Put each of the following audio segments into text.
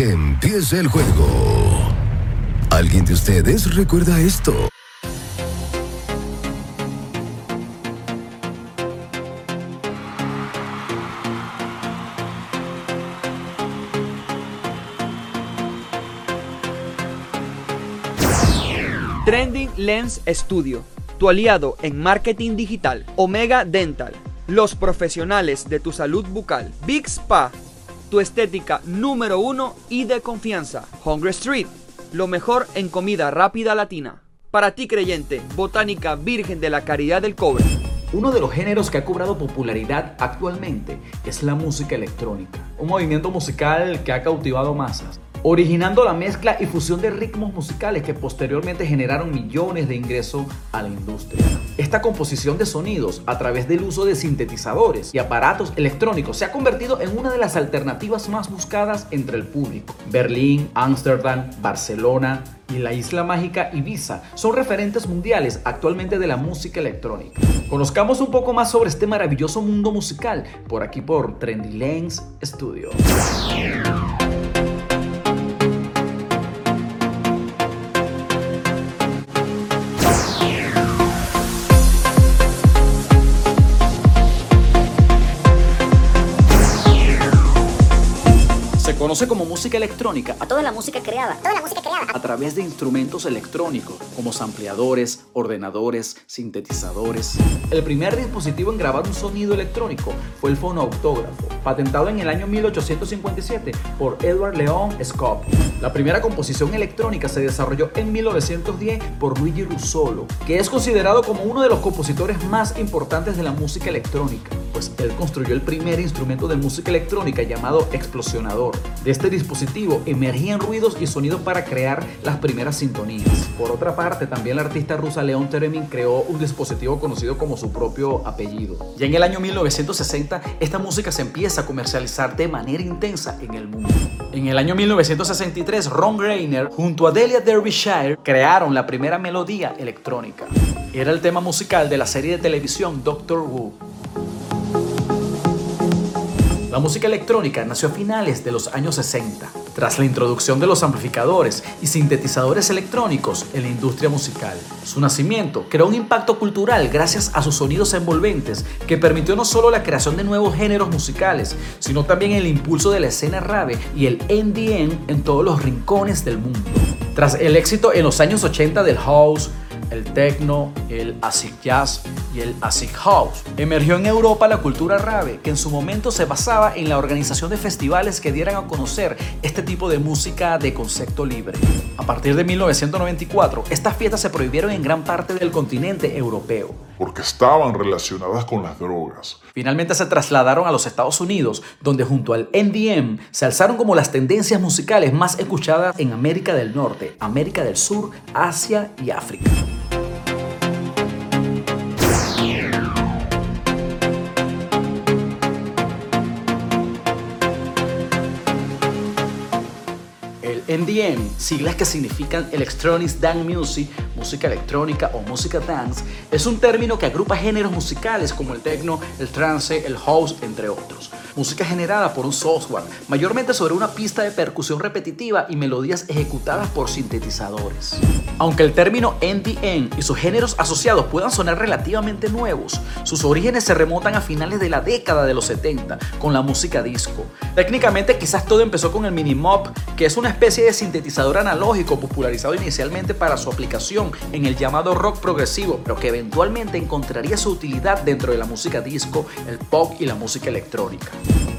que empiece el juego. ¿Alguien de ustedes recuerda esto? Trending Lens Studio, tu aliado en marketing digital. Omega Dental, los profesionales de tu salud bucal. Big Spa, tu estética número uno y de confianza. Hungry Street, lo mejor en comida rápida latina. Para ti creyente, Botánica Virgen de la Caridad del Cobre. Uno de los géneros que ha cobrado popularidad actualmente es la música electrónica, un movimiento musical que ha cautivado masas originando la mezcla y fusión de ritmos musicales que posteriormente generaron millones de ingresos a la industria. Esta composición de sonidos a través del uso de sintetizadores y aparatos electrónicos se ha convertido en una de las alternativas más buscadas entre el público. Berlín, Ámsterdam, Barcelona, y la isla mágica Ibiza son referentes mundiales actualmente de la música electrónica. Conozcamos un poco más sobre este maravilloso mundo musical por aquí por Trendy Lens Studio. Conoce como música electrónica a toda la música creada, toda la música creada a través de instrumentos electrónicos como sampleadores, ordenadores, sintetizadores. El primer dispositivo en grabar un sonido electrónico fue el fonoautógrafo, patentado en el año 1857 por Edward Leon Scott. La primera composición electrónica se desarrolló en 1910 por Luigi Russolo, que es considerado como uno de los compositores más importantes de la música electrónica, pues él construyó el primer instrumento de música electrónica llamado explosionador. De este dispositivo emergían ruidos y sonidos para crear las primeras sintonías. Por otra parte, también la artista rusa Leon Theremin creó un dispositivo conocido como su propio apellido. Ya en el año 1960, esta música se empieza a comercializar de manera intensa en el mundo. En el año 1963, Ron Greiner junto a Delia Derbyshire crearon la primera melodía electrónica. Era el tema musical de la serie de televisión Doctor Who. La música electrónica nació a finales de los años 60, tras la introducción de los amplificadores y sintetizadores electrónicos en la industria musical. Su nacimiento creó un impacto cultural gracias a sus sonidos envolventes que permitió no solo la creación de nuevos géneros musicales, sino también el impulso de la escena rave y el NDN en todos los rincones del mundo. Tras el éxito en los años 80 del house, el techno, el acid jazz y el acid house. Emergió en Europa la cultura rave, que en su momento se basaba en la organización de festivales que dieran a conocer este tipo de música de concepto libre. A partir de 1994, estas fiestas se prohibieron en gran parte del continente europeo. Porque estaban relacionadas con las drogas. Finalmente se trasladaron a los Estados Unidos, donde junto al NDM se alzaron como las tendencias musicales más escuchadas en América del Norte, América del Sur, Asia y África. NDM, siglas que significan Electronic Dance Music, música electrónica o música dance, es un término que agrupa géneros musicales como el techno, el trance, el house, entre otros música generada por un software, mayormente sobre una pista de percusión repetitiva y melodías ejecutadas por sintetizadores. Aunque el término NDN y sus géneros asociados puedan sonar relativamente nuevos, sus orígenes se remontan a finales de la década de los 70 con la música disco. Técnicamente quizás todo empezó con el mini mop, que es una especie de sintetizador analógico popularizado inicialmente para su aplicación en el llamado rock progresivo, pero que eventualmente encontraría su utilidad dentro de la música disco, el pop y la música electrónica.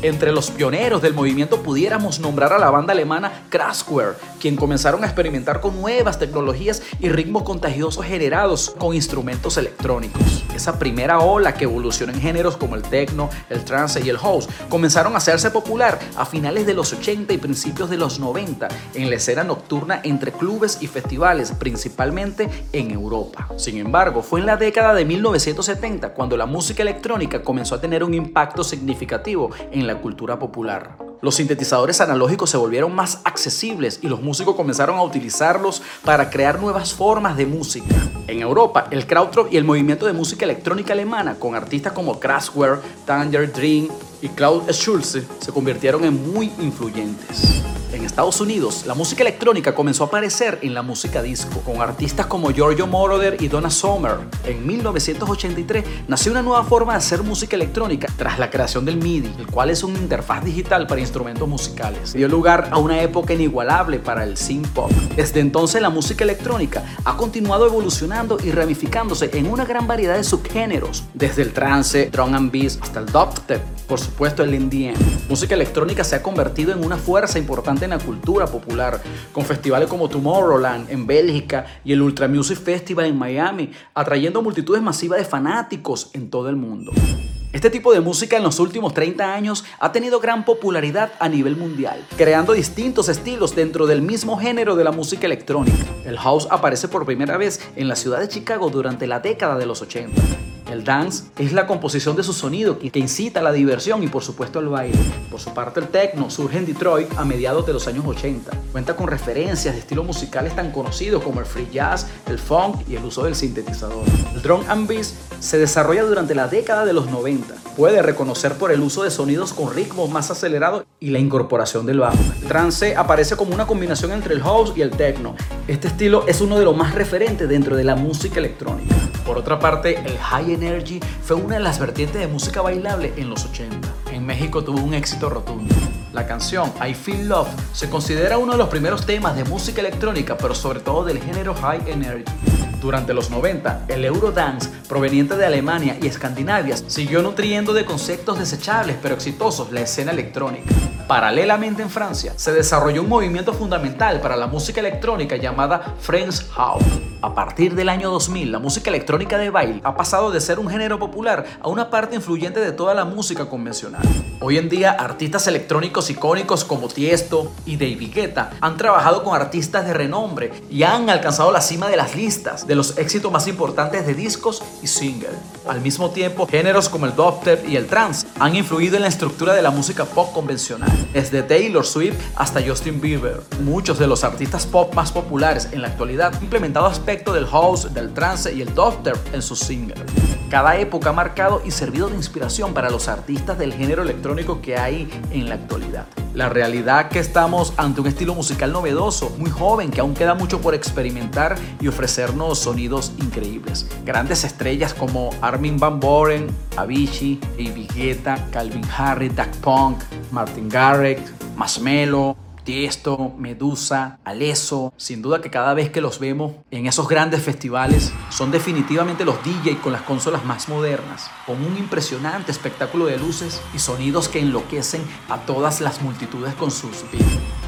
Entre los pioneros del movimiento pudiéramos nombrar a la banda alemana Kraftwerk, quien comenzaron a experimentar con nuevas tecnologías y ritmos contagiosos generados con instrumentos electrónicos. Esa primera ola que evolucionó en géneros como el techno, el trance y el house comenzaron a hacerse popular a finales de los 80 y principios de los 90 en la escena nocturna entre clubes y festivales, principalmente en Europa. Sin embargo, fue en la década de 1970 cuando la música electrónica comenzó a tener un impacto significativo en la cultura popular. los sintetizadores analógicos se volvieron más accesibles y los músicos comenzaron a utilizarlos para crear nuevas formas de música. En Europa, el krautrock y el movimiento de música electrónica alemana, con artistas como Kraftwerk, Tanger Dream y Klaus Schulze, se convirtieron en muy influyentes. En Estados Unidos, la música electrónica comenzó a aparecer en la música disco, con artistas como Giorgio Moroder y Donna Summer. En 1983 nació una nueva forma de hacer música electrónica tras la creación del MIDI, el cual es una interfaz digital para instrumentos musicales. Dio lugar a una época inigualable para el synth pop. Desde entonces la música electrónica ha continuado evolucionando y ramificándose en una gran variedad de subgéneros, desde el trance, drum and bass hasta el dubstep, por supuesto el NDM. Música electrónica se ha convertido en una fuerza importante en la cultura popular, con festivales como Tomorrowland en Bélgica y el Ultra Music Festival en Miami, atrayendo multitudes masivas de fanáticos en todo el mundo. Este tipo de música en los últimos 30 años ha tenido gran popularidad a nivel mundial, creando distintos estilos dentro del mismo género de la música electrónica. El house aparece por primera vez en la ciudad de Chicago durante la década de los 80. El dance es la composición de su sonido que incita a la diversión y por supuesto al baile. Por su parte el techno surge en Detroit a mediados de los años 80. Cuenta con referencias de estilos musicales tan conocidos como el free jazz, el funk y el uso del sintetizador. El drum and bass se desarrolla durante la década de los 90. Puede reconocer por el uso de sonidos con ritmos más acelerados y la incorporación del bajo. El trance aparece como una combinación entre el house y el techno. Este estilo es uno de los más referentes dentro de la música electrónica. Por otra parte, el high energy fue una de las vertientes de música bailable en los 80. En México tuvo un éxito rotundo. La canción I Feel Love se considera uno de los primeros temas de música electrónica, pero sobre todo del género high energy. Durante los 90, el Eurodance, proveniente de Alemania y Escandinavia, siguió nutriendo de conceptos desechables pero exitosos la escena electrónica. Paralelamente en Francia, se desarrolló un movimiento fundamental para la música electrónica llamada French House. A partir del año 2000, la música electrónica de baile ha pasado de ser un género popular a una parte influyente de toda la música convencional. Hoy en día, artistas electrónicos icónicos como Tiesto y David Guetta han trabajado con artistas de renombre y han alcanzado la cima de las listas de los éxitos más importantes de discos y singles. Al mismo tiempo, géneros como el dubstep y el trance han influido en la estructura de la música pop convencional, desde Taylor Swift hasta Justin Bieber. Muchos de los artistas pop más populares en la actualidad han implementado aspectos del house, del trance y el dubstep en sus singles. Cada época ha marcado y servido de inspiración para los artistas del género electrónico que hay en la actualidad. La realidad que estamos ante un estilo musical novedoso, muy joven, que aún queda mucho por experimentar y ofrecernos sonidos increíbles. Grandes estrellas como Armin Van Buren, Avicii, David Guetta, Calvin Harris, Daft Punk, Martin Garrix, Marshmello, Tiesto, Medusa, Aleso, sin duda que cada vez que los vemos en esos grandes festivales son definitivamente los DJ con las consolas más modernas, con un impresionante espectáculo de luces y sonidos que enloquecen a todas las multitudes con sus beats.